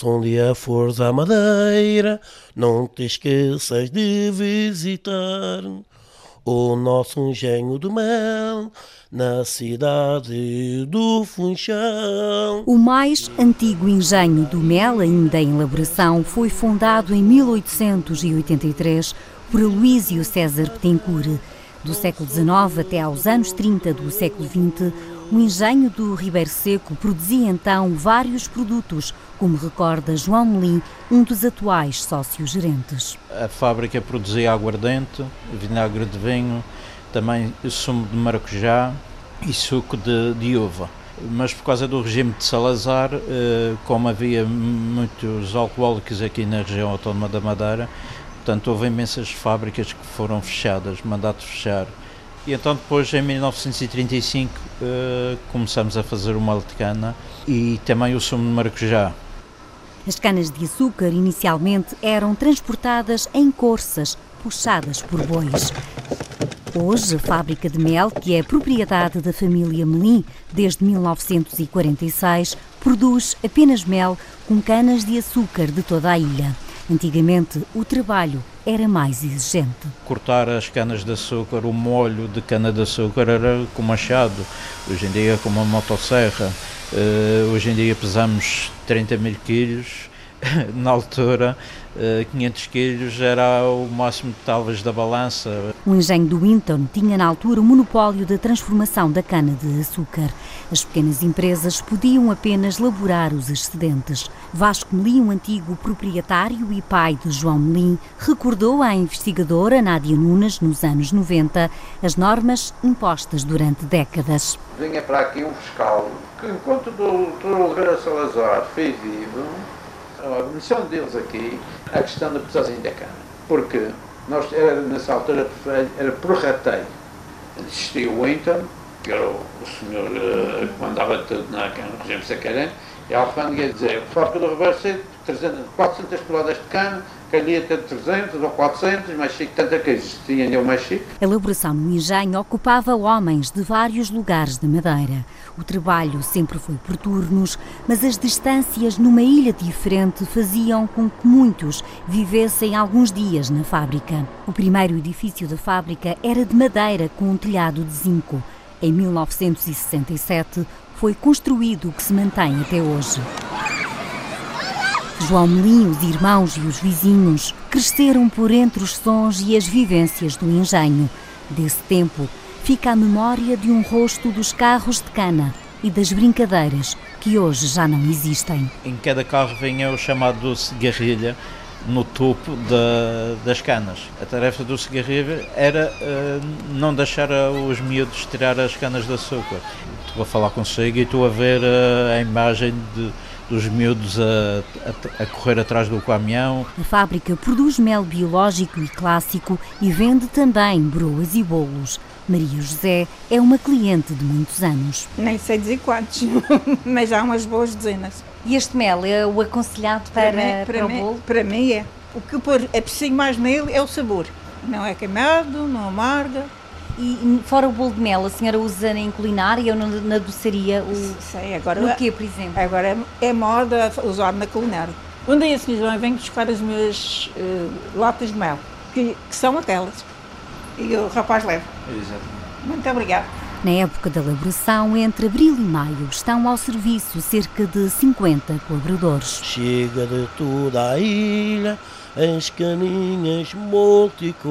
Se um dia fores à Madeira, não te esqueças de visitar o nosso engenho de mel na cidade do Funchal. O mais antigo engenho do mel, ainda em elaboração, foi fundado em 1883 por Luísio César Petencourt. Do século XIX até aos anos 30 do século XX, o engenho do Ribeiro Seco produzia então vários produtos, como recorda João Melim, um dos atuais sócios gerentes. A fábrica produzia aguardente, vinagre de vinho, também sumo de maracujá e suco de, de uva. Mas por causa do regime de Salazar, eh, como havia muitos alcoólicos aqui na região autónoma da Madeira, portanto houve imensas fábricas que foram fechadas, mandato fechar. E então depois, em 1935, uh, começamos a fazer o mel de cana e também o sumo de maracujá. As canas de açúcar inicialmente eram transportadas em corças, puxadas por bois. Hoje, a fábrica de mel, que é propriedade da família Melim desde 1946, produz apenas mel com canas de açúcar de toda a ilha. Antigamente, o trabalho era mais exigente. Cortar as canas de açúcar, o molho de cana de açúcar era com machado, hoje em dia com uma motosserra. Uh, hoje em dia pesamos 30 mil quilos, na altura 500 eh, quilos era o máximo talvez da balança. O engenho do Winton tinha na altura o monopólio da transformação da cana de açúcar. As pequenas empresas podiam apenas laborar os excedentes. Vasco Melim, um antigo proprietário e pai de João Melim, recordou à investigadora Nádia Nunes, nos anos 90, as normas impostas durante décadas. Vinha para aqui um fiscal que, enquanto o doutor Oliveira Salazar fez vivo, a missão deles aqui é a questão da pesagem da cana. Porque nós, era, nessa altura, era por rateio. Existia o Winton, que era o, o senhor uh, que mandava tudo na, regime sacarente, e a alfândega ia dizer, a fábrica do Reverso 400 toneladas de cana, Calhia tem 300 ou 400, mais chique, tanta que existia mais chique. A elaboração no engenho ocupava homens de vários lugares da Madeira. O trabalho sempre foi por turnos, mas as distâncias numa ilha diferente faziam com que muitos vivessem alguns dias na fábrica. O primeiro edifício da fábrica era de madeira com um telhado de zinco. Em 1967 foi construído o que se mantém até hoje. João Melim, os irmãos e os vizinhos cresceram por entre os sons e as vivências do engenho. Desse tempo fica a memória de um rosto dos carros de cana e das brincadeiras que hoje já não existem. Em cada carro vinha o chamado guerrilha no topo das canas. A tarefa do cigarrilho era uh, não deixar os miúdos tirar as canas de açúcar. Estou a falar consigo e estou a ver uh, a imagem de dos miúdos a, a, a, correr atrás do caminhão. A fábrica produz mel biológico e clássico e vende também broas e bolos. Maria José é uma cliente de muitos anos. Nem sei dizer quantos, mas há umas boas dezenas. E este mel é o aconselhado para, para, mim, para, para mim, o bolo? Para mim é. O que eu aprecio mais nele é o sabor. Não é queimado, não amarga. E fora o bolo de mel, a senhora usa em culinária ou na doçaria? O... Sei, agora. No quê, por exemplo? Agora é, é moda usar na culinária. Um dia. João, venho buscar as minhas uh, latas de mel, que, que, são aquelas. E o rapaz leva. Exatamente. Muito obrigado. Na época da elaboração, entre abril e maio, estão ao serviço cerca de 50 colaboradores. Chega de toda a ilha as caninhas multicor.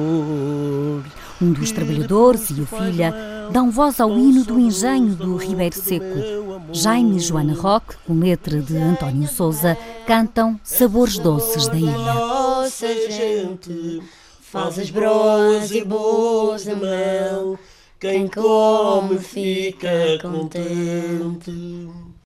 Um dos trabalhadores e a filha dão voz ao hino do engenho do Ribeiro Seco. Jaime e Joana Roque, com letra de António Souza, cantam Sabores Doces da Ilha. Nossa gente faz as broas e boas de mel, quem come fica contente.